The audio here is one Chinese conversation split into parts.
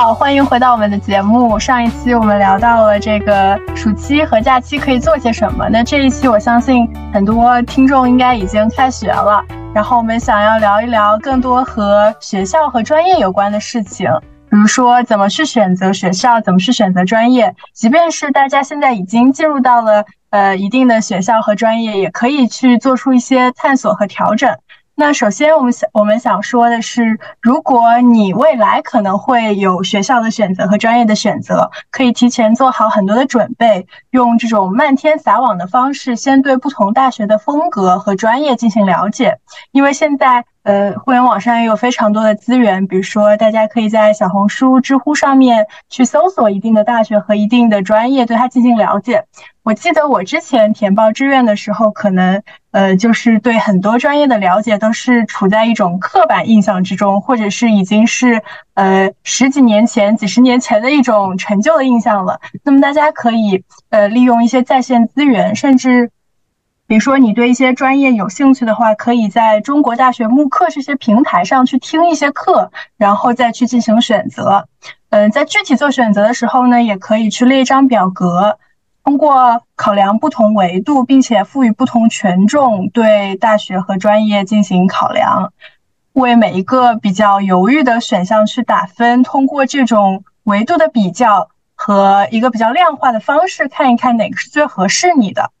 好，欢迎回到我们的节目。上一期我们聊到了这个暑期和假期可以做些什么，那这一期我相信很多听众应该已经开学了，然后我们想要聊一聊更多和学校和专业有关的事情，比如说怎么去选择学校，怎么去选择专业，即便是大家现在已经进入到了呃一定的学校和专业，也可以去做出一些探索和调整。那首先，我们想我们想说的是，如果你未来可能会有学校的选择和专业的选择，可以提前做好很多的准备，用这种漫天撒网的方式，先对不同大学的风格和专业进行了解，因为现在。呃，互联网上也有非常多的资源，比如说，大家可以在小红书、知乎上面去搜索一定的大学和一定的专业，对它进行了解。我记得我之前填报志愿的时候，可能呃，就是对很多专业的了解都是处在一种刻板印象之中，或者是已经是呃十几年前、几十年前的一种陈旧的印象了。那么大家可以呃利用一些在线资源，甚至。比如说，你对一些专业有兴趣的话，可以在中国大学慕课这些平台上去听一些课，然后再去进行选择。嗯，在具体做选择的时候呢，也可以去列一张表格，通过考量不同维度，并且赋予不同权重，对大学和专业进行考量，为每一个比较犹豫的选项去打分。通过这种维度的比较和一个比较量化的方式，看一看哪个是最合适你的。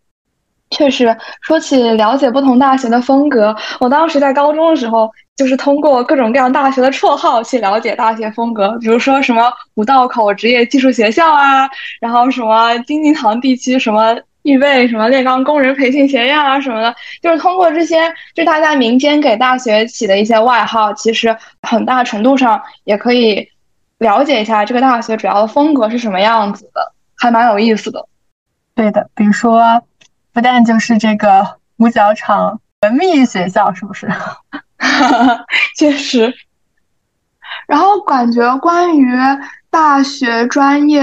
确实，说起了解不同大学的风格，我当时在高中的时候，就是通过各种各样大学的绰号去了解大学风格，比如说什么五道口职业技术学校啊，然后什么京津塘地区什么预备什么炼钢工人培训学院啊什么的，就是通过这些，就大家民间给大学起的一些外号，其实很大程度上也可以了解一下这个大学主要的风格是什么样子的，还蛮有意思的。对的，比如说。但就是这个五角场文秘学校，是不是？确实。然后感觉关于大学专业，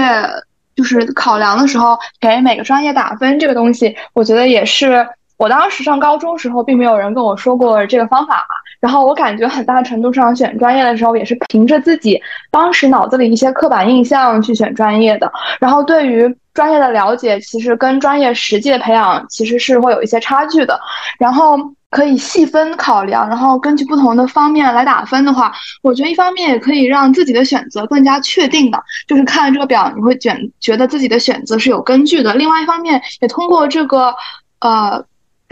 就是考量的时候给每个专业打分这个东西，我觉得也是我当时上高中时候并没有人跟我说过这个方法嘛。然后我感觉很大程度上选专业的时候也是凭着自己当时脑子里一些刻板印象去选专业的。然后对于专业的了解其实跟专业实际的培养其实是会有一些差距的，然后可以细分考量，然后根据不同的方面来打分的话，我觉得一方面也可以让自己的选择更加确定的，就是看了这个表你会选觉得自己的选择是有根据的。另外一方面也通过这个呃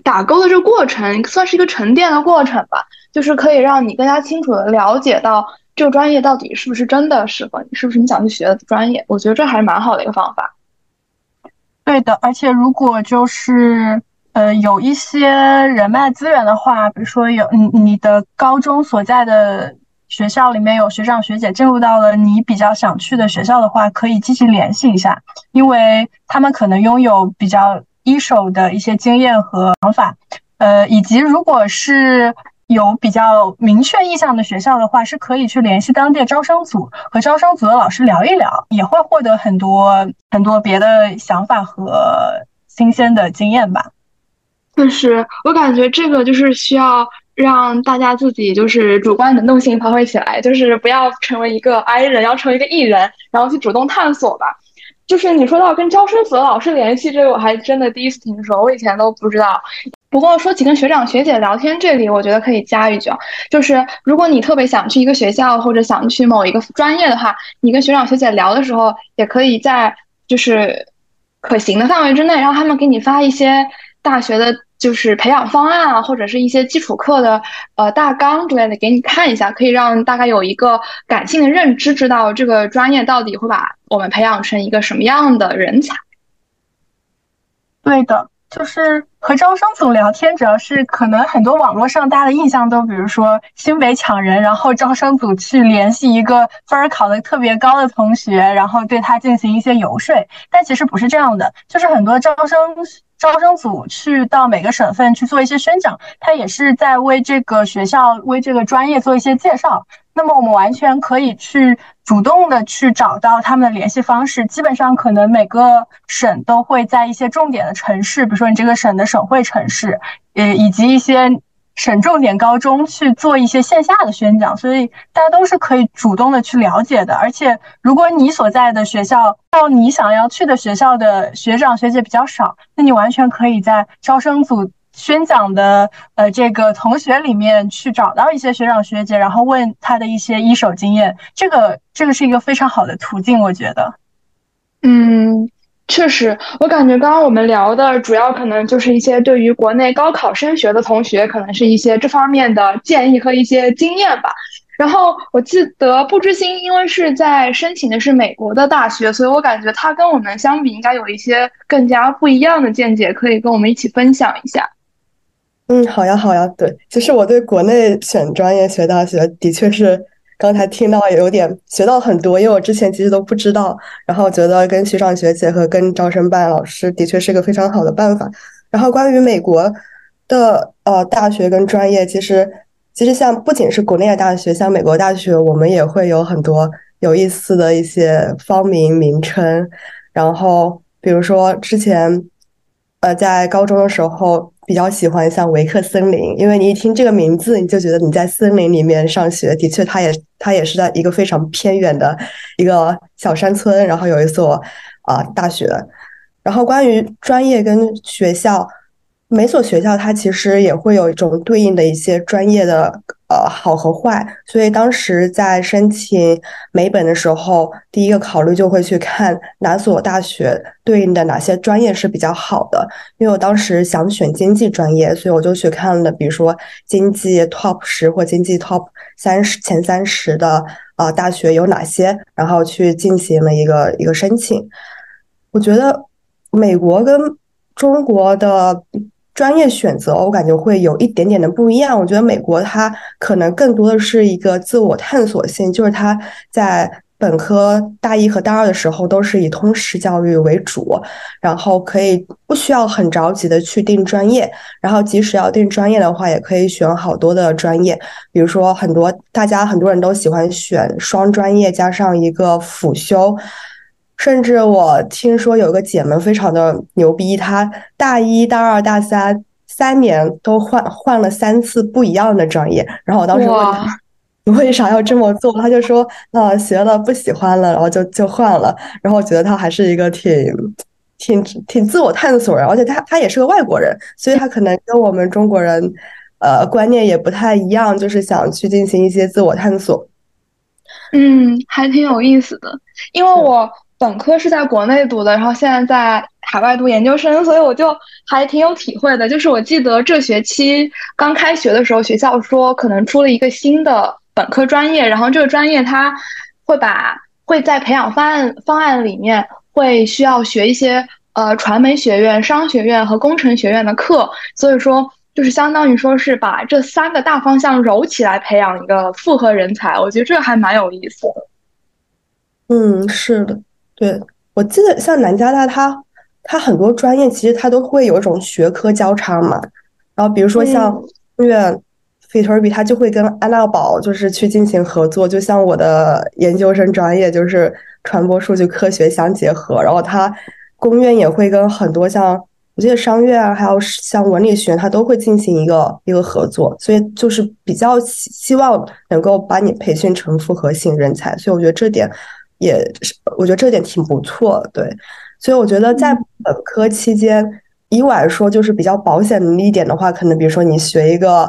打勾的这个过程，算是一个沉淀的过程吧，就是可以让你更加清楚的了解到这个专业到底是不是真的适合你，是不是你想去学的专业。我觉得这还是蛮好的一个方法。对的，而且如果就是呃有一些人脉资源的话，比如说有你你的高中所在的学校里面有学长学姐进入到了你比较想去的学校的话，可以积极联系一下，因为他们可能拥有比较一手的一些经验和想法，呃，以及如果是。有比较明确意向的学校的话，是可以去联系当地招生组，和招生组的老师聊一聊，也会获得很多很多别的想法和新鲜的经验吧。就是我感觉这个就是需要让大家自己就是主观能动性发挥起来，就是不要成为一个 I 人，要成为一个 E 人，然后去主动探索吧。就是你说到跟招生组老师联系这个，我还真的第一次听说，我以前都不知道。不过说起跟学长学姐聊天，这里我觉得可以加一句，就是如果你特别想去一个学校或者想去某一个专业的话，你跟学长学姐聊的时候，也可以在就是可行的范围之内，让他们给你发一些大学的，就是培养方案啊，或者是一些基础课的呃大纲之类的给你看一下，可以让大概有一个感性的认知，知道这个专业到底会把我们培养成一个什么样的人才。对的。就是和招生组聊天，主要是可能很多网络上大家的印象都，比如说新北抢人，然后招生组去联系一个分儿考的特别高的同学，然后对他进行一些游说。但其实不是这样的，就是很多招生招生组去到每个省份去做一些宣讲，他也是在为这个学校、为这个专业做一些介绍。那么我们完全可以去主动的去找到他们的联系方式，基本上可能每个省都会在一些重点的城市，比如说你这个省的省会城市，呃，以及一些省重点高中去做一些线下的宣讲，所以大家都是可以主动的去了解的。而且，如果你所在的学校到你想要去的学校的学长学姐比较少，那你完全可以在招生组宣讲的呃这个同学里面去找到一些学长学姐，然后问他的一些一手经验。这个这个是一个非常好的途径，我觉得。嗯。确实，我感觉刚刚我们聊的主要可能就是一些对于国内高考升学的同学，可能是一些这方面的建议和一些经验吧。然后我记得不知心，因为是在申请的是美国的大学，所以我感觉他跟我们相比，应该有一些更加不一样的见解，可以跟我们一起分享一下。嗯，好呀，好呀。对，其实我对国内选专业、学大学的确是。刚才听到有点学到很多，因为我之前其实都不知道，然后觉得跟学长学姐和跟招生办老师的确是个非常好的办法。然后关于美国的呃大学跟专业，其实其实像不仅是国内的大学，像美国大学，我们也会有很多有意思的一些方名名称。然后比如说之前呃在高中的时候。比较喜欢像维克森林，因为你一听这个名字，你就觉得你在森林里面上学。的确，它也它也是在一个非常偏远的一个小山村，然后有一所啊大学。然后关于专业跟学校。每所学校它其实也会有一种对应的一些专业的呃好和坏，所以当时在申请美本的时候，第一个考虑就会去看哪所大学对应的哪些专业是比较好的。因为我当时想选经济专业，所以我就去看了，比如说经济 top 十或经济 top 三十前三十的啊大学有哪些，然后去进行了一个一个申请。我觉得美国跟中国的。专业选择，我感觉会有一点点的不一样。我觉得美国它可能更多的是一个自我探索性，就是它在本科大一和大二的时候都是以通识教育为主，然后可以不需要很着急的去定专业，然后即使要定专业的话，也可以选好多的专业，比如说很多大家很多人都喜欢选双专业加上一个辅修。甚至我听说有个姐们非常的牛逼，她大一大二大三三年都换换了三次不一样的专业。然后我当时问她，你为啥要这么做？她就说，呃，学了不喜欢了，然后就就换了。然后我觉得她还是一个挺挺挺自我探索人，而且她她也是个外国人，所以她可能跟我们中国人呃观念也不太一样，就是想去进行一些自我探索。嗯，还挺有意思的，因为我。本科是在国内读的，然后现在在海外读研究生，所以我就还挺有体会的。就是我记得这学期刚开学的时候，学校说可能出了一个新的本科专业，然后这个专业它会把会在培养方案方案里面会需要学一些呃传媒学院、商学院和工程学院的课，所以说就是相当于说是把这三个大方向揉起来培养一个复合人才，我觉得这还蛮有意思的。嗯，是的。对，我记得像南加大，它它很多专业其实它都会有一种学科交叉嘛。然后比如说像音乐 f i t e r b y 它就会跟安娜堡就是去进行合作。就像我的研究生专业就是传播数据科学相结合，然后它公院也会跟很多像我记得商院啊，还有像文理学院，它都会进行一个一个合作。所以就是比较希希望能够把你培训成复合型人才。所以我觉得这点。也是，我觉得这点挺不错，对，所以我觉得在本科期间，以我来说就是比较保险的一点的话，可能比如说你学一个，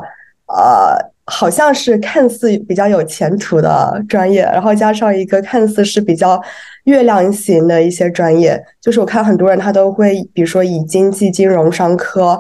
呃，好像是看似比较有前途的专业，然后加上一个看似是比较月亮型的一些专业，就是我看很多人他都会，比如说以经济、金融、商科。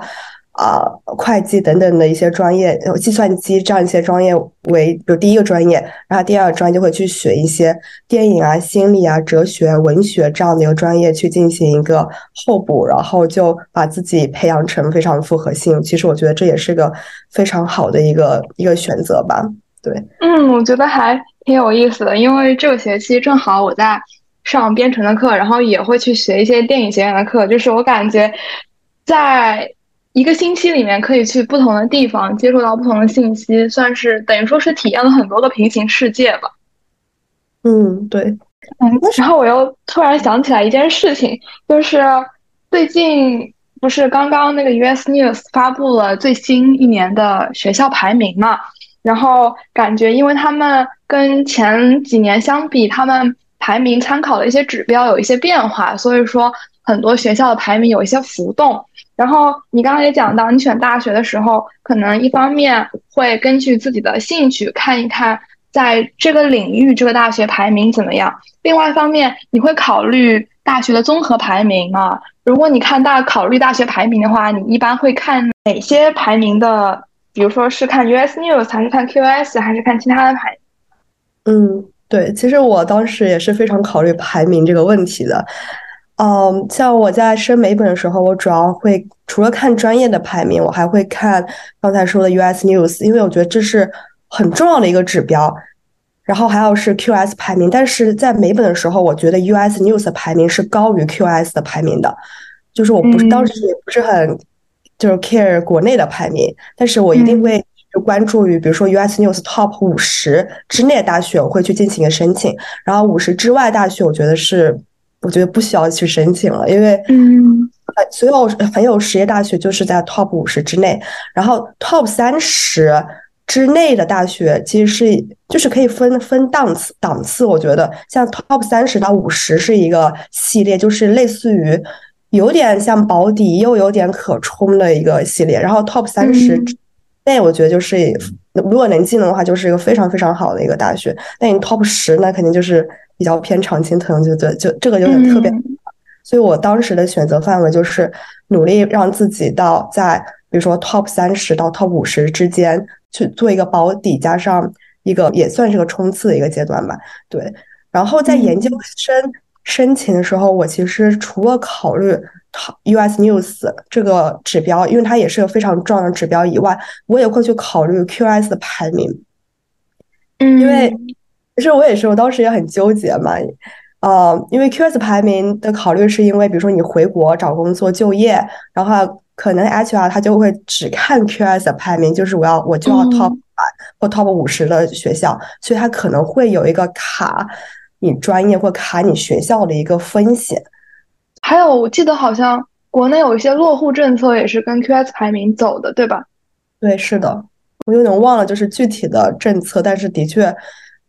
啊，会计等等的一些专业，计算机这样一些专业为，比如第一个专业，然后第二个专业就会去学一些电影啊、心理啊、哲学、文学这样的一个专业去进行一个候补，然后就把自己培养成非常复合性。其实我觉得这也是个非常好的一个一个选择吧。对，嗯，我觉得还挺有意思的，因为这个学期正好我在上编程的课，然后也会去学一些电影学院的课，就是我感觉在。一个星期里面可以去不同的地方，接触到不同的信息，算是等于说是体验了很多个平行世界吧。嗯，对。嗯，然后我又突然想起来一件事情，就是最近不是刚刚那个 US News 发布了最新一年的学校排名嘛？然后感觉，因为他们跟前几年相比，他们排名参考的一些指标有一些变化，所以说很多学校的排名有一些浮动。然后你刚刚也讲到，你选大学的时候，可能一方面会根据自己的兴趣看一看，在这个领域这个大学排名怎么样；另外一方面，你会考虑大学的综合排名啊。如果你看大考虑大学排名的话，你一般会看哪些排名的？比如说是看 US News 还是看 QS 还是看其他的排？嗯，对，其实我当时也是非常考虑排名这个问题的。嗯，像我在升美本的时候，我主要会除了看专业的排名，我还会看刚才说的 US News，因为我觉得这是很重要的一个指标。然后还有是 QS 排名，但是在美本的时候，我觉得 US News 的排名是高于 QS 的排名的，就是我不是当时也不是很。就是 care 国内的排名，但是我一定会关注于，比如说 US News Top 五十之内的大学，我会去进行一个申请。然后五十之外大学，我觉得是，我觉得不需要去申请了，因为嗯，所有很有实业大学就是在 Top 五十之内。然后 Top 三十之内的大学，其实是就是可以分分档次档次。我觉得像 Top 三十到五十是一个系列，就是类似于。有点像保底，又有点可冲的一个系列。然后 Top 三十内，我觉得就是如果能进的话，就是一个非常非常好的一个大学。那你 Top 十，那肯定就是比较偏常青藤，就就就这个就很特别。所以我当时的选择范围就是努力让自己到在比如说 Top 三十到 Top 五十之间去做一个保底，加上一个也算是个冲刺的一个阶段吧。对，然后在研究生。申请的时候，我其实除了考虑 US News 这个指标，因为它也是个非常重要的指标以外，我也会去考虑 QS 的排名。嗯，因为其实我也是，我当时也很纠结嘛。呃，因为 QS 排名的考虑是因为，比如说你回国找工作就业，然后可能 HR 他就会只看 QS 的排名，就是我要我就要 Top 百或 Top 五十的学校，所以它可能会有一个卡。你专业或卡你学校的一个风险，还有我记得好像国内有一些落户政策也是跟 QS 排名走的，对吧？对，是的，我有点忘了就是具体的政策，但是的确，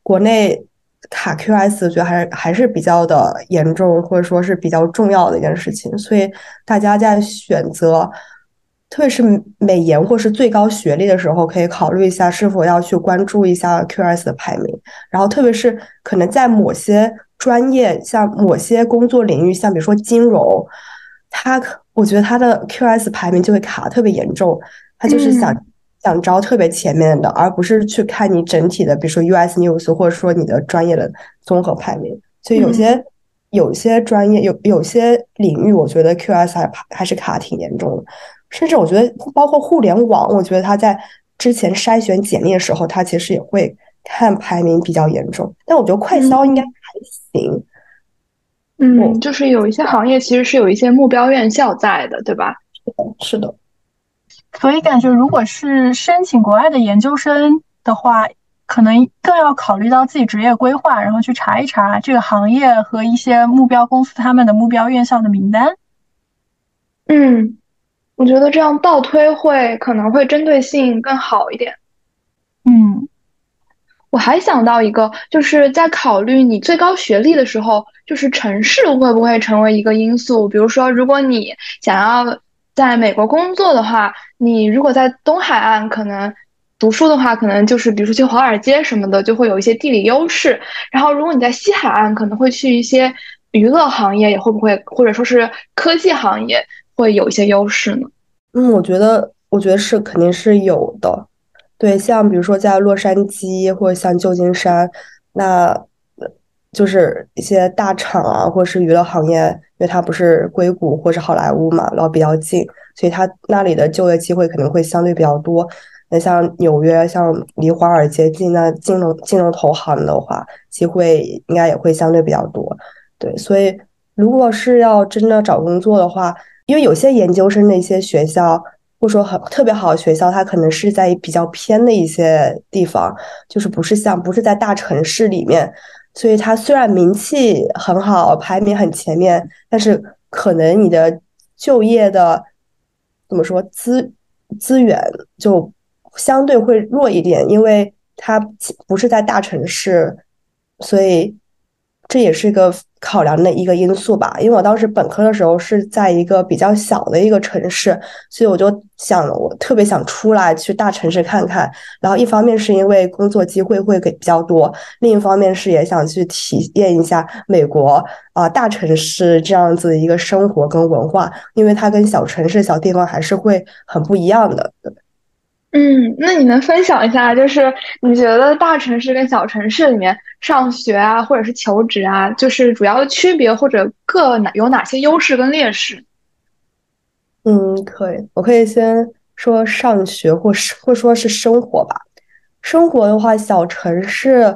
国内卡 QS 我觉得还是还是比较的严重，或者说是比较重要的一件事情，所以大家在选择。特别是美研或是最高学历的时候，可以考虑一下是否要去关注一下 QS 的排名。然后，特别是可能在某些专业，像某些工作领域，像比如说金融，他我觉得他的 QS 排名就会卡特别严重。他就是想想招特别前面的，而不是去看你整体的，比如说 US News 或者说你的专业的综合排名。所以有些有些专业有有些领域，我觉得 QS 还还是卡挺严重的。甚至我觉得，包括互联网，我觉得他在之前筛选简历的时候，他其实也会看排名比较严重。但我觉得快销应该还行。嗯，就是有一些行业其实是有一些目标院校在的，对吧？是的，是的。所以感觉，如果是申请国外的研究生的话，可能更要考虑到自己职业规划，然后去查一查这个行业和一些目标公司他们的目标院校的名单。嗯。我觉得这样倒推会可能会针对性更好一点。嗯，我还想到一个，就是在考虑你最高学历的时候，就是城市会不会成为一个因素？比如说，如果你想要在美国工作的话，你如果在东海岸可能读书的话，可能就是比如说去华尔街什么的，就会有一些地理优势。然后，如果你在西海岸，可能会去一些娱乐行业，也会不会或者说是科技行业？会有一些优势呢？嗯，我觉得，我觉得是肯定是有的。对，像比如说在洛杉矶或者像旧金山，那就是一些大厂啊，或者是娱乐行业，因为它不是硅谷或者好莱坞嘛，然后比较近，所以它那里的就业机会可能会相对比较多。那像纽约，像离华尔街近，那金融金融投行的话，机会应该也会相对比较多。对，所以如果是要真的找工作的话，因为有些研究生的一些学校，或者说很特别好的学校，它可能是在比较偏的一些地方，就是不是像不是在大城市里面，所以它虽然名气很好，排名很前面，但是可能你的就业的怎么说资资源就相对会弱一点，因为它不是在大城市，所以这也是一个。考量的一个因素吧，因为我当时本科的时候是在一个比较小的一个城市，所以我就想，我特别想出来去大城市看看。然后一方面是因为工作机会会给比较多，另一方面是也想去体验一下美国啊大城市这样子的一个生活跟文化，因为它跟小城市小地方还是会很不一样的。嗯，那你能分享一下，就是你觉得大城市跟小城市里面上学啊，或者是求职啊，就是主要的区别或者各哪有哪些优势跟劣势？嗯，可以，我可以先说上学或是或说是生活吧。生活的话，小城市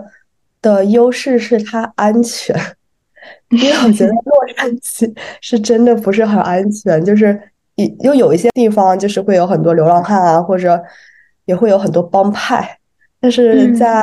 的优势是它安全，因为我觉得 洛杉矶是真的不是很安全，就是。又有一些地方就是会有很多流浪汉啊，或者也会有很多帮派。但是在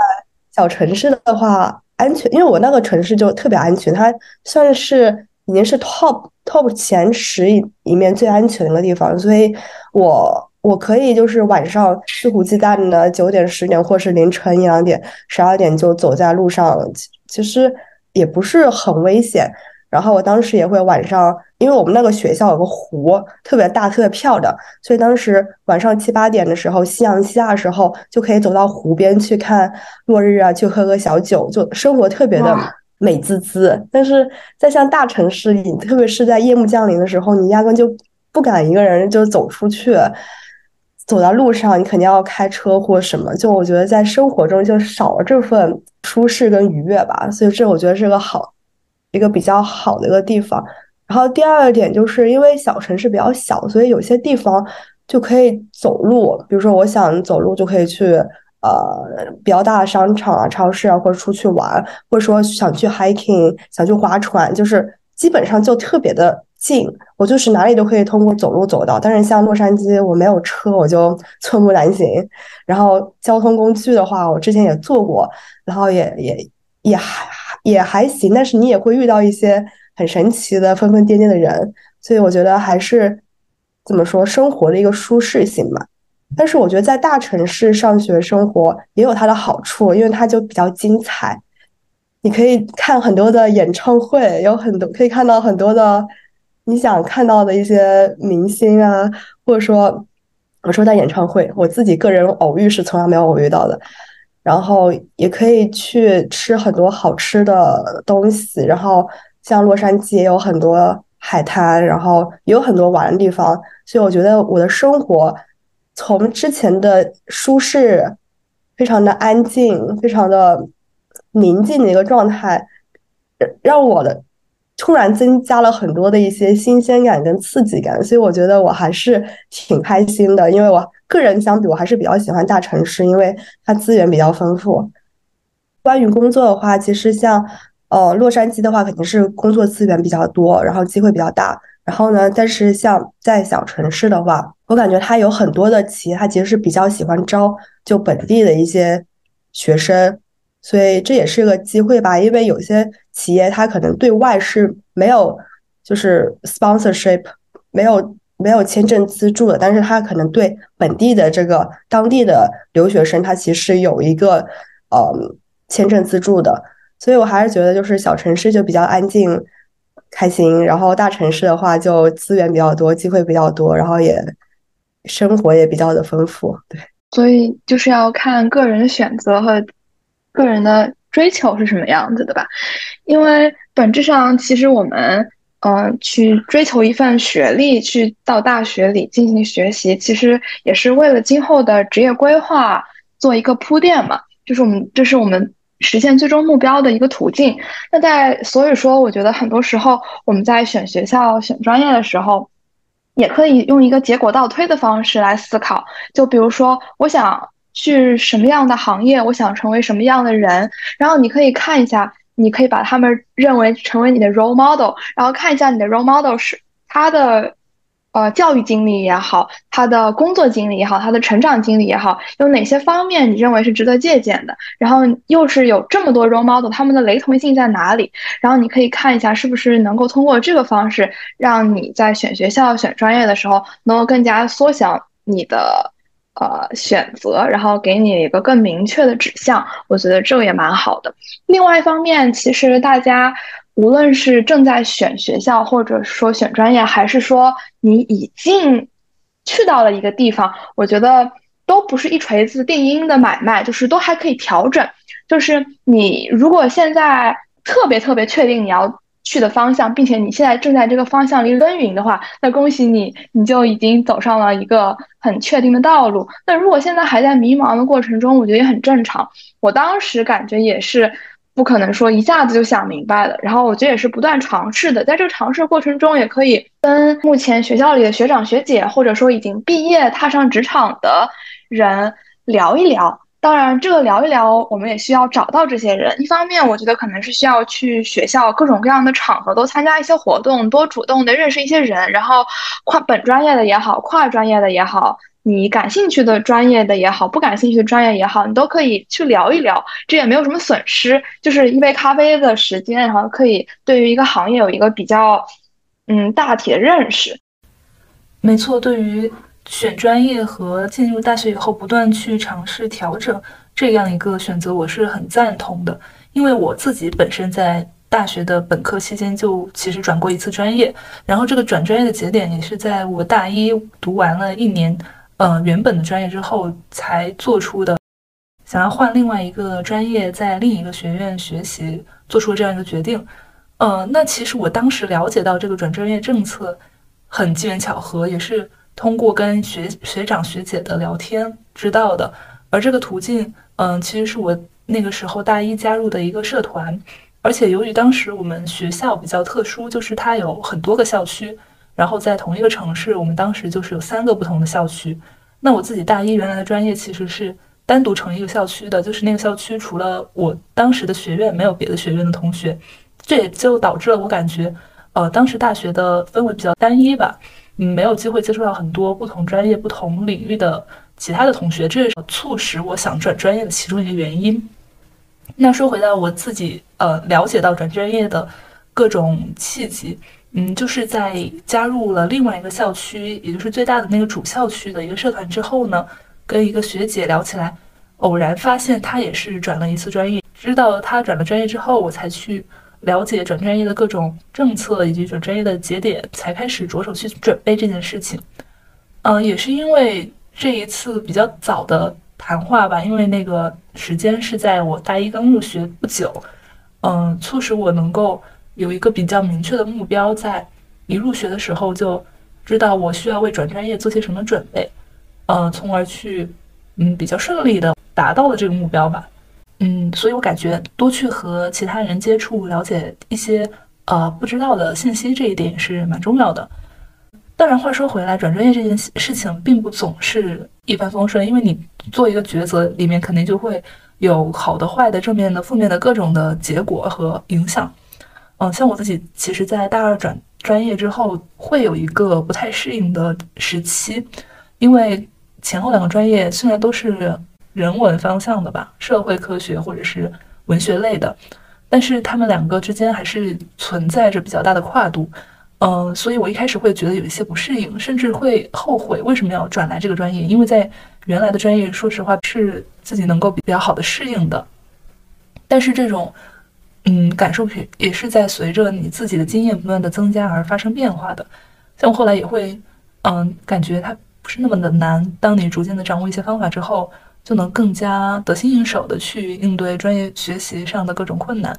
小城市的话，安全，因为我那个城市就特别安全，它算是已经是 top top 前十里面最安全的一个地方，所以我我可以就是晚上肆无忌惮的九点、十点，或是凌晨一两点、十二点就走在路上，其实也不是很危险。然后我当时也会晚上，因为我们那个学校有个湖，特别大，特别漂亮，所以当时晚上七八点的时候，夕阳西下的时候，就可以走到湖边去看落日啊，去喝个小酒，就生活特别的美滋滋。但是在像大城市里，特别是在夜幕降临的时候，你压根就不敢一个人就走出去，走到路上，你肯定要开车或什么。就我觉得在生活中就少了这份舒适跟愉悦吧，所以这我觉得是个好。一个比较好的一个地方，然后第二点就是因为小城市比较小，所以有些地方就可以走路。比如说，我想走路就可以去呃比较大的商场啊、超市啊，或者出去玩，或者说想去 hiking、想去划船，就是基本上就特别的近，我就是哪里都可以通过走路走到。但是像洛杉矶，我没有车，我就寸步难行。然后交通工具的话，我之前也坐过，然后也也也还。也还行，但是你也会遇到一些很神奇的疯疯癫癫的人，所以我觉得还是怎么说生活的一个舒适性吧。但是我觉得在大城市上学生活也有它的好处，因为它就比较精彩，你可以看很多的演唱会，有很多可以看到很多的你想看到的一些明星啊，或者说我说在演唱会，我自己个人偶遇是从来没有偶遇到的。然后也可以去吃很多好吃的东西，然后像洛杉矶也有很多海滩，然后也有很多玩的地方，所以我觉得我的生活从之前的舒适、非常的安静、非常的宁静的一个状态，让我的。突然增加了很多的一些新鲜感跟刺激感，所以我觉得我还是挺开心的。因为我个人相比，我还是比较喜欢大城市，因为它资源比较丰富。关于工作的话，其实像呃洛杉矶的话，肯定是工作资源比较多，然后机会比较大。然后呢，但是像在小城市的话，我感觉它有很多的企业，它其实是比较喜欢招就本地的一些学生。所以这也是个机会吧，因为有些企业它可能对外是没有就是 sponsorship，没有没有签证资助的，但是他可能对本地的这个当地的留学生，他其实有一个呃签证资助的。所以我还是觉得就是小城市就比较安静、开心，然后大城市的话就资源比较多，机会比较多，然后也生活也比较的丰富。对，所以就是要看个人选择和。个人的追求是什么样子的吧？因为本质上，其实我们，嗯，去追求一份学历，去到大学里进行学习，其实也是为了今后的职业规划做一个铺垫嘛。就是我们，这是我们实现最终目标的一个途径。那在所以说，我觉得很多时候我们在选学校、选专业的时候，也可以用一个结果倒推的方式来思考。就比如说，我想。去什么样的行业？我想成为什么样的人？然后你可以看一下，你可以把他们认为成为你的 role model，然后看一下你的 role model 是他的呃，教育经历也好，他的工作经历也好，他的成长经历也好，有哪些方面你认为是值得借鉴的？然后又是有这么多 role model，他们的雷同性在哪里？然后你可以看一下，是不是能够通过这个方式，让你在选学校、选专业的时候，能够更加缩小你的呃选择，然后给你一个更明确的指向。我觉得这个也蛮好的。另外一方面，其实大家。无论是正在选学校，或者说选专业，还是说你已经去到了一个地方，我觉得都不是一锤子定音的买卖，就是都还可以调整。就是你如果现在特别特别确定你要去的方向，并且你现在正在这个方向里耕耘的话，那恭喜你，你就已经走上了一个很确定的道路。那如果现在还在迷茫的过程中，我觉得也很正常。我当时感觉也是。不可能说一下子就想明白了，然后我觉得也是不断尝试的，在这个尝试过程中，也可以跟目前学校里的学长学姐，或者说已经毕业踏上职场的人聊一聊。当然，这个聊一聊，我们也需要找到这些人。一方面，我觉得可能是需要去学校各种各样的场合都参加一些活动，多主动的认识一些人，然后跨本专业的也好，跨专业的也好。你感兴趣的专业的也好，不感兴趣的专业也好，你都可以去聊一聊，这也没有什么损失，就是一杯咖啡的时间，然后可以对于一个行业有一个比较，嗯，大体的认识。没错，对于选专业和进入大学以后不断去尝试调整这样一个选择，我是很赞同的，因为我自己本身在大学的本科期间就其实转过一次专业，然后这个转专业的节点也是在我大一读完了一年。呃，原本的专业之后才做出的，想要换另外一个专业，在另一个学院学习，做出了这样一个决定。呃，那其实我当时了解到这个转专业政策，很机缘巧合，也是通过跟学学长学姐的聊天知道的。而这个途径，嗯，其实是我那个时候大一加入的一个社团，而且由于当时我们学校比较特殊，就是它有很多个校区。然后在同一个城市，我们当时就是有三个不同的校区。那我自己大一原来的专业其实是单独成一个校区的，就是那个校区除了我当时的学院，没有别的学院的同学。这也就导致了我感觉，呃，当时大学的氛围比较单一吧，嗯，没有机会接触到很多不同专业、不同领域的其他的同学，这也是促使我想转专业的其中一个原因。那说回到我自己，呃，了解到转专业的各种契机。嗯，就是在加入了另外一个校区，也就是最大的那个主校区的一个社团之后呢，跟一个学姐聊起来，偶然发现她也是转了一次专业。知道她转了专业之后，我才去了解转专业的各种政策以及转专业的节点，才开始着手去准备这件事情。嗯，也是因为这一次比较早的谈话吧，因为那个时间是在我大一刚入学不久，嗯，促使我能够。有一个比较明确的目标，在一入学的时候就知道我需要为转专业做些什么准备，呃，从而去嗯比较顺利的达到了这个目标吧，嗯，所以我感觉多去和其他人接触，了解一些呃不知道的信息，这一点也是蛮重要的。当然，话说回来，转专业这件事情并不总是一帆风顺，因为你做一个抉择，里面肯定就会有好的、坏的、正面的、负面的各种的结果和影响。嗯，像我自己，其实，在大二转专业之后，会有一个不太适应的时期，因为前后两个专业虽然都是人文方向的吧，社会科学或者是文学类的，但是他们两个之间还是存在着比较大的跨度。嗯，所以我一开始会觉得有一些不适应，甚至会后悔为什么要转来这个专业，因为在原来的专业，说实话是自己能够比较好的适应的，但是这种。嗯，感受也也是在随着你自己的经验不断的增加而发生变化的。像我后来也会，嗯，感觉它不是那么的难。当你逐渐的掌握一些方法之后，就能更加得心应手的去应对专业学习上的各种困难。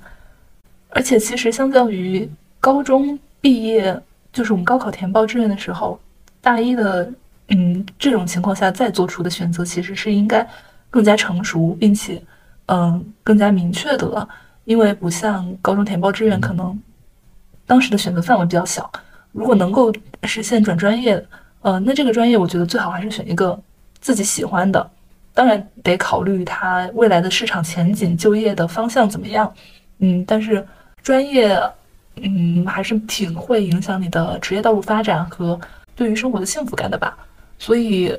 而且，其实相较于高中毕业，就是我们高考填报志愿的时候，大一的，嗯，这种情况下再做出的选择，其实是应该更加成熟，并且，嗯，更加明确的了。因为不像高中填报志愿，可能当时的选择范围比较小。如果能够实现转专业，呃，那这个专业我觉得最好还是选一个自己喜欢的。当然得考虑它未来的市场前景、就业的方向怎么样。嗯，但是专业，嗯，还是挺会影响你的职业道路发展和对于生活的幸福感的吧。所以，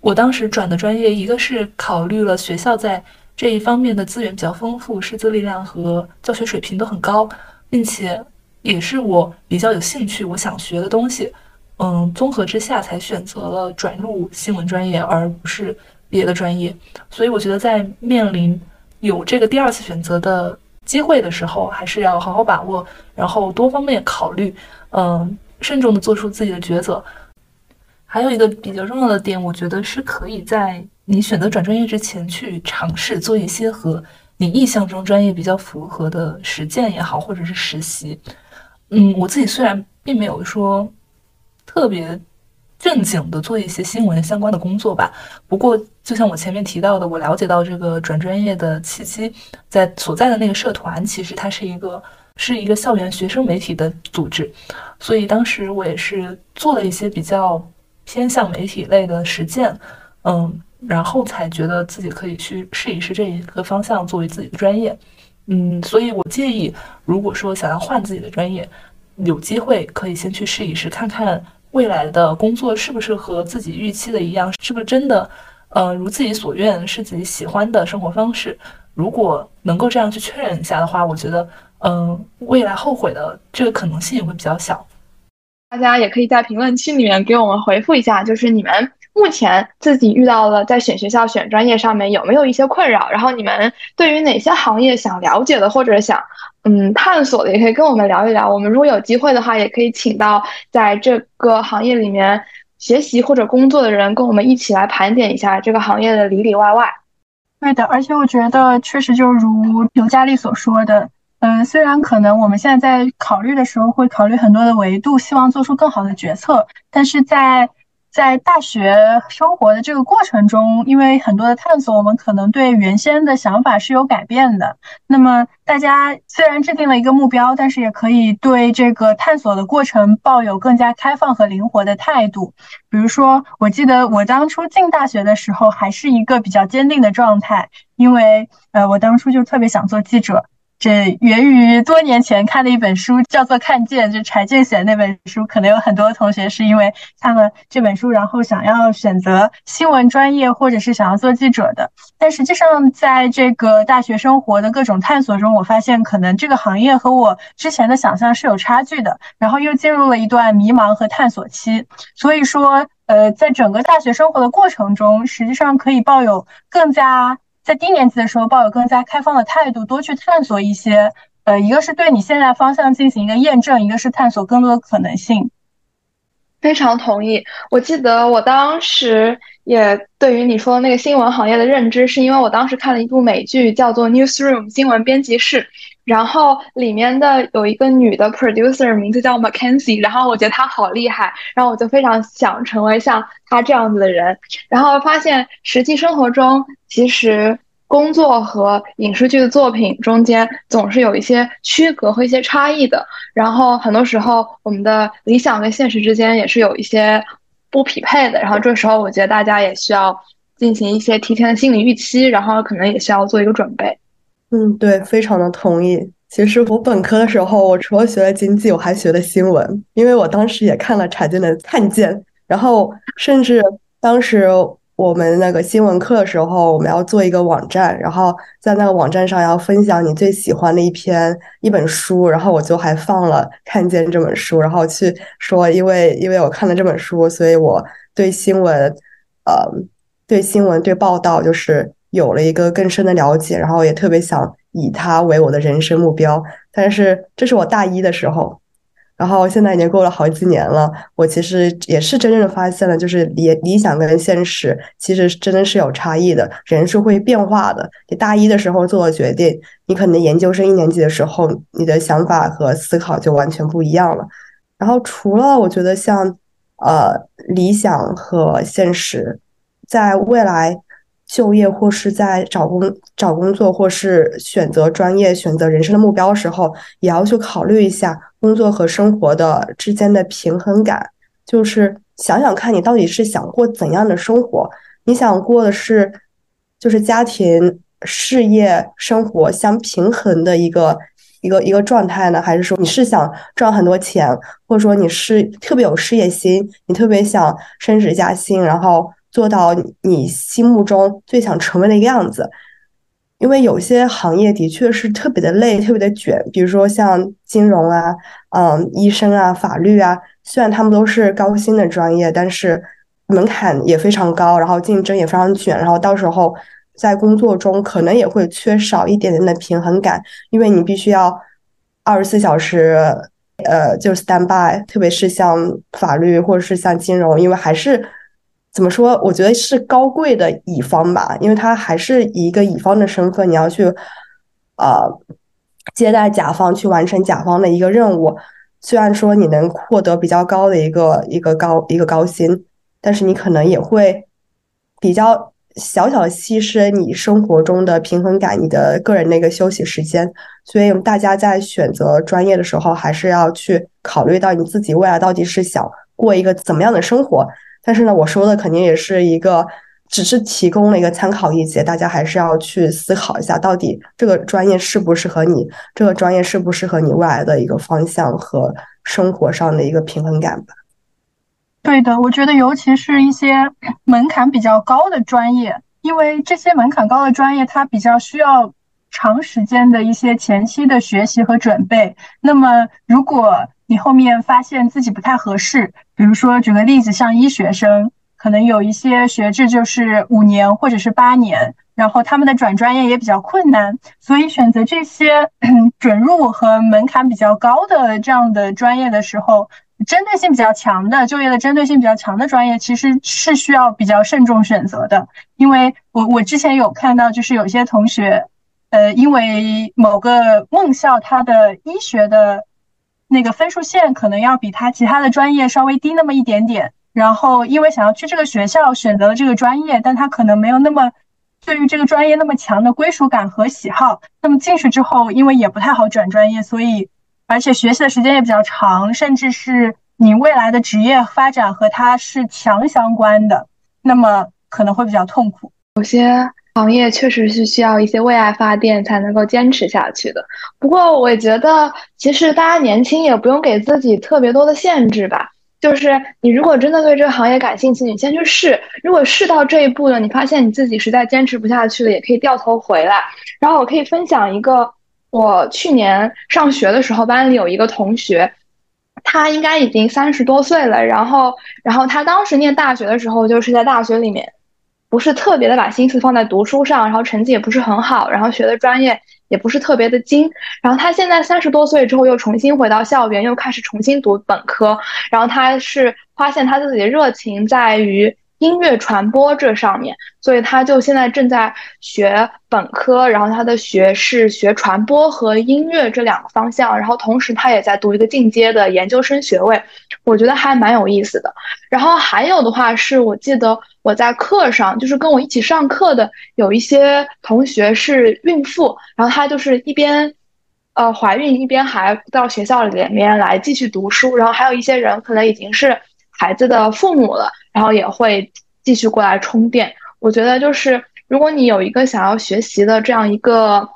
我当时转的专业，一个是考虑了学校在这一方面的资源比较丰富，师资力量和教学水平都很高，并且也是我比较有兴趣、我想学的东西。嗯，综合之下才选择了转入新闻专业，而不是别的专业。所以我觉得，在面临有这个第二次选择的机会的时候，还是要好好把握，然后多方面考虑，嗯，慎重的做出自己的抉择。还有一个比较重要的点，我觉得是可以在你选择转专业之前去尝试做一些和你意向中专业比较符合的实践也好，或者是实习。嗯，我自己虽然并没有说。特别正经的做一些新闻相关的工作吧。不过，就像我前面提到的，我了解到这个转专业的契机，在所在的那个社团，其实它是一个是一个校园学生媒体的组织。所以当时我也是做了一些比较偏向媒体类的实践，嗯，然后才觉得自己可以去试一试这一个方向作为自己的专业。嗯，所以我建议，如果说想要换自己的专业，有机会可以先去试一试，看看。未来的工作是不是和自己预期的一样？是不是真的，呃，如自己所愿，是自己喜欢的生活方式？如果能够这样去确认一下的话，我觉得，嗯，未来后悔的这个可能性也会比较小。大家也可以在评论区里面给我们回复一下，就是你们目前自己遇到了在选学校、选专业上面有没有一些困扰？然后你们对于哪些行业想了解的，或者想。嗯，探索的也可以跟我们聊一聊。我们如果有机会的话，也可以请到在这个行业里面学习或者工作的人，跟我们一起来盘点一下这个行业的里里外外。对的，而且我觉得确实就如刘佳丽所说的，嗯，虽然可能我们现在在考虑的时候会考虑很多的维度，希望做出更好的决策，但是在在大学生活的这个过程中，因为很多的探索，我们可能对原先的想法是有改变的。那么，大家虽然制定了一个目标，但是也可以对这个探索的过程抱有更加开放和灵活的态度。比如说，我记得我当初进大学的时候，还是一个比较坚定的状态，因为呃，我当初就特别想做记者。这源于多年前看的一本书，叫做《看见》，就柴静写的那本书。可能有很多同学是因为看了这本书，然后想要选择新闻专业，或者是想要做记者的。但实际上，在这个大学生活的各种探索中，我发现可能这个行业和我之前的想象是有差距的。然后又进入了一段迷茫和探索期。所以说，呃，在整个大学生活的过程中，实际上可以抱有更加。在低年级的时候，抱有更加开放的态度，多去探索一些，呃，一个是对你现在方向进行一个验证，一个是探索更多的可能性。非常同意。我记得我当时也对于你说的那个新闻行业的认知，是因为我当时看了一部美剧，叫做《Newsroom》新闻编辑室。然后里面的有一个女的 producer，名字叫 Mackenzie，然后我觉得她好厉害，然后我就非常想成为像她这样子的人。然后发现实际生活中，其实工作和影视剧的作品中间总是有一些区隔和一些差异的。然后很多时候，我们的理想跟现实之间也是有一些不匹配的。然后这时候，我觉得大家也需要进行一些提前的心理预期，然后可能也需要做一个准备。嗯，对，非常的同意。其实我本科的时候，我除了学了经济，我还学了新闻，因为我当时也看了柴静的《看见》，然后甚至当时我们那个新闻课的时候，我们要做一个网站，然后在那个网站上要分享你最喜欢的一篇一本书，然后我就还放了《看见》这本书，然后去说，因为因为我看了这本书，所以我对新闻，呃，对新闻对报道就是。有了一个更深的了解，然后也特别想以它为我的人生目标。但是这是我大一的时候，然后现在已经过了好几年了。我其实也是真正的发现了，就是理理想跟现实其实真的是有差异的，人是会变化的。你大一的时候做的决定，你可能研究生一年级的时候，你的想法和思考就完全不一样了。然后除了我觉得像呃理想和现实，在未来。就业或是在找工找工作，或是选择专业、选择人生的目标的时候，也要去考虑一下工作和生活的之间的平衡感。就是想想看你到底是想过怎样的生活？你想过的是，就是家庭、事业、生活相平衡的一个一个一个状态呢？还是说你是想赚很多钱，或者说你是特别有事业心，你特别想升职加薪，然后做到你心目中最想成为的一个样子？因为有些行业的确是特别的累，特别的卷，比如说像金融啊，嗯，医生啊，法律啊，虽然他们都是高薪的专业，但是门槛也非常高，然后竞争也非常卷，然后到时候在工作中可能也会缺少一点点的平衡感，因为你必须要二十四小时，呃，就 stand by，特别是像法律或者是像金融，因为还是。怎么说？我觉得是高贵的乙方吧，因为他还是以一个乙方的身份，你要去，呃，接待甲方，去完成甲方的一个任务。虽然说你能获得比较高的一个一个高一个高薪，但是你可能也会比较小小的牺牲你生活中的平衡感，你的个人的一个休息时间。所以大家在选择专业的时候，还是要去考虑到你自己未来到底是想过一个怎么样的生活。但是呢，我说的肯定也是一个，只是提供了一个参考意见，大家还是要去思考一下，到底这个专业适不适合你，这个专业适不适合你未来的一个方向和生活上的一个平衡感吧。对的，我觉得尤其是一些门槛比较高的专业，因为这些门槛高的专业，它比较需要长时间的一些前期的学习和准备。那么如果你后面发现自己不太合适，比如说举个例子，像医学生，可能有一些学制就是五年或者是八年，然后他们的转专业也比较困难，所以选择这些 准入和门槛比较高的这样的专业的时候，针对性比较强的就业的针对性比较强的专业，其实是需要比较慎重选择的。因为我我之前有看到，就是有些同学，呃，因为某个梦校它的医学的。那个分数线可能要比他其他的专业稍微低那么一点点，然后因为想要去这个学校选择了这个专业，但他可能没有那么对于这个专业那么强的归属感和喜好。那么进去之后，因为也不太好转专业，所以而且学习的时间也比较长，甚至是你未来的职业发展和他是强相关的，那么可能会比较痛苦。有些。行业确实是需要一些为爱发电才能够坚持下去的。不过，我觉得其实大家年轻也不用给自己特别多的限制吧。就是你如果真的对这个行业感兴趣，你先去试。如果试到这一步了，你发现你自己实在坚持不下去了，也可以掉头回来。然后我可以分享一个，我去年上学的时候，班里有一个同学，他应该已经三十多岁了。然后，然后他当时念大学的时候，就是在大学里面。不是特别的把心思放在读书上，然后成绩也不是很好，然后学的专业也不是特别的精。然后他现在三十多岁之后又重新回到校园，又开始重新读本科。然后他是发现他自己的热情在于。音乐传播这上面，所以他就现在正在学本科，然后他的学是学传播和音乐这两个方向，然后同时他也在读一个进阶的研究生学位，我觉得还蛮有意思的。然后还有的话是我记得我在课上，就是跟我一起上课的有一些同学是孕妇，然后她就是一边呃怀孕一边还到学校里面来继续读书，然后还有一些人可能已经是孩子的父母了。然后也会继续过来充电。我觉得就是，如果你有一个想要学习的这样一个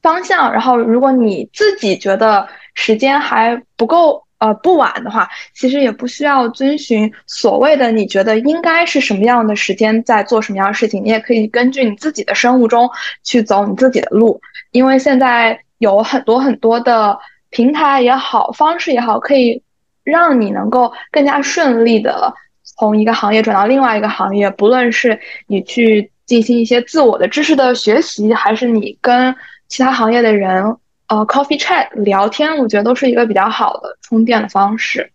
方向，然后如果你自己觉得时间还不够，呃，不晚的话，其实也不需要遵循所谓的你觉得应该是什么样的时间在做什么样的事情。你也可以根据你自己的生物钟去走你自己的路，因为现在有很多很多的平台也好，方式也好，可以让你能够更加顺利的。从一个行业转到另外一个行业，不论是你去进行一些自我的知识的学习，还是你跟其他行业的人呃 coffee chat 聊天，我觉得都是一个比较好的充电的方式。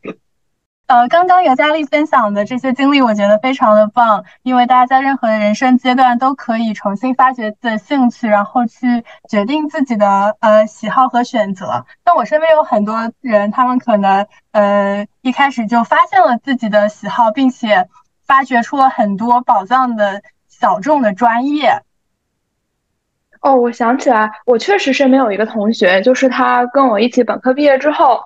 呃，刚刚尤佳丽分享的这些经历，我觉得非常的棒，因为大家在任何的人生阶段都可以重新发掘自己的兴趣，然后去决定自己的呃喜好和选择。那我身边有很多人，他们可能呃一开始就发现了自己的喜好，并且发掘出了很多宝藏的小众的专业。哦，我想起来，我确实身边有一个同学，就是他跟我一起本科毕业之后。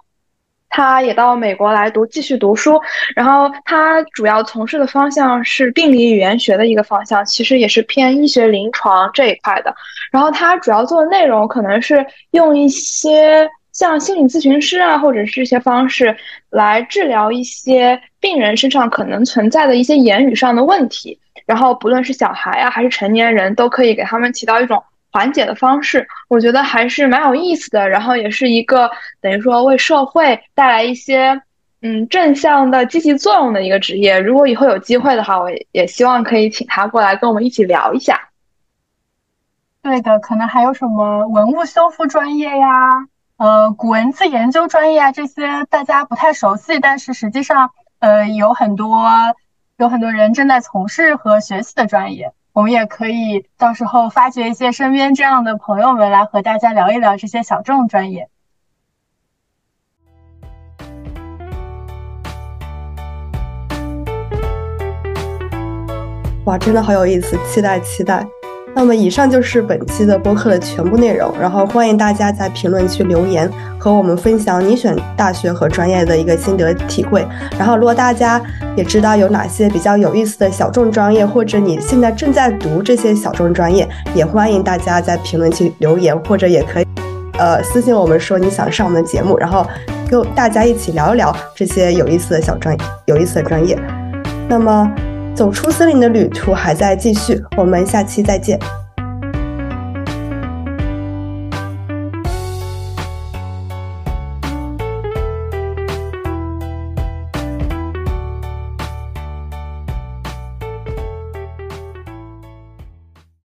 他也到美国来读继续读书，然后他主要从事的方向是病理语言学的一个方向，其实也是偏医学临床这一块的。然后他主要做的内容可能是用一些像心理咨询师啊，或者是一些方式来治疗一些病人身上可能存在的一些言语上的问题。然后不论是小孩啊还是成年人，都可以给他们起到一种。缓解的方式，我觉得还是蛮有意思的。然后也是一个等于说为社会带来一些嗯正向的积极作用的一个职业。如果以后有机会的话，我也希望可以请他过来跟我们一起聊一下。对的，可能还有什么文物修复专业呀，呃，古文字研究专业啊，这些大家不太熟悉，但是实际上呃有很多有很多人正在从事和学习的专业。我们也可以到时候发掘一些身边这样的朋友们来和大家聊一聊这些小众专业。哇，真的好有意思，期待期待。那么以上就是本期的播客的全部内容，然后欢迎大家在评论区留言和我们分享你选大学和专业的一个心得体会。然后如果大家也知道有哪些比较有意思的小众专业，或者你现在正在读这些小众专业，也欢迎大家在评论区留言，或者也可以呃私信我们说你想上我们的节目，然后跟大家一起聊一聊这些有意思的小专有意思的专业。那么。走出森林的旅途还在继续，我们下期再见。